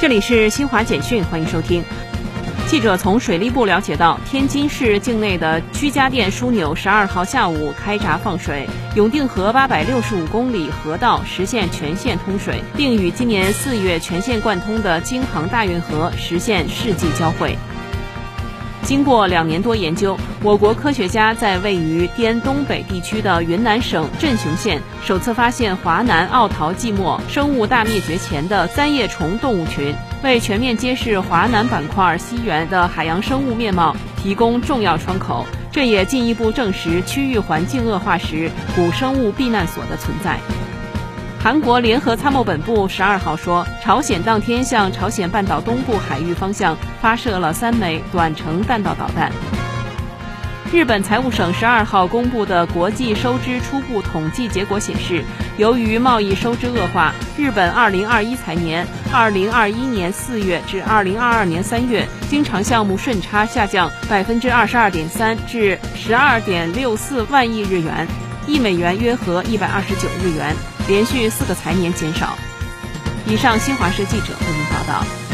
这里是新华简讯，欢迎收听。记者从水利部了解到，天津市境内的居家电枢纽十二号下午开闸放水，永定河八百六十五公里河道实现全线通水，并与今年四月全线贯通的京杭大运河实现世纪交汇。经过两年多研究，我国科学家在位于滇东北地区的云南省镇雄县首次发现华南奥陶纪末生物大灭绝前的三叶虫动物群，为全面揭示华南板块西缘的海洋生物面貌提供重要窗口。这也进一步证实区域环境恶化时古生物避难所的存在。韩国联合参谋本部十二号说，朝鲜当天向朝鲜半岛东部海域方向发射了三枚短程弹道导弹。日本财务省十二号公布的国际收支初步统计结果显示，由于贸易收支恶化，日本二零二一财年二零二一年四月至二零二二年三月经常项目顺差下降百分之二十二点三至十二点六四万亿日元，一美元约合一百二十九日元。连续四个财年减少。以上，新华社记者为您报道。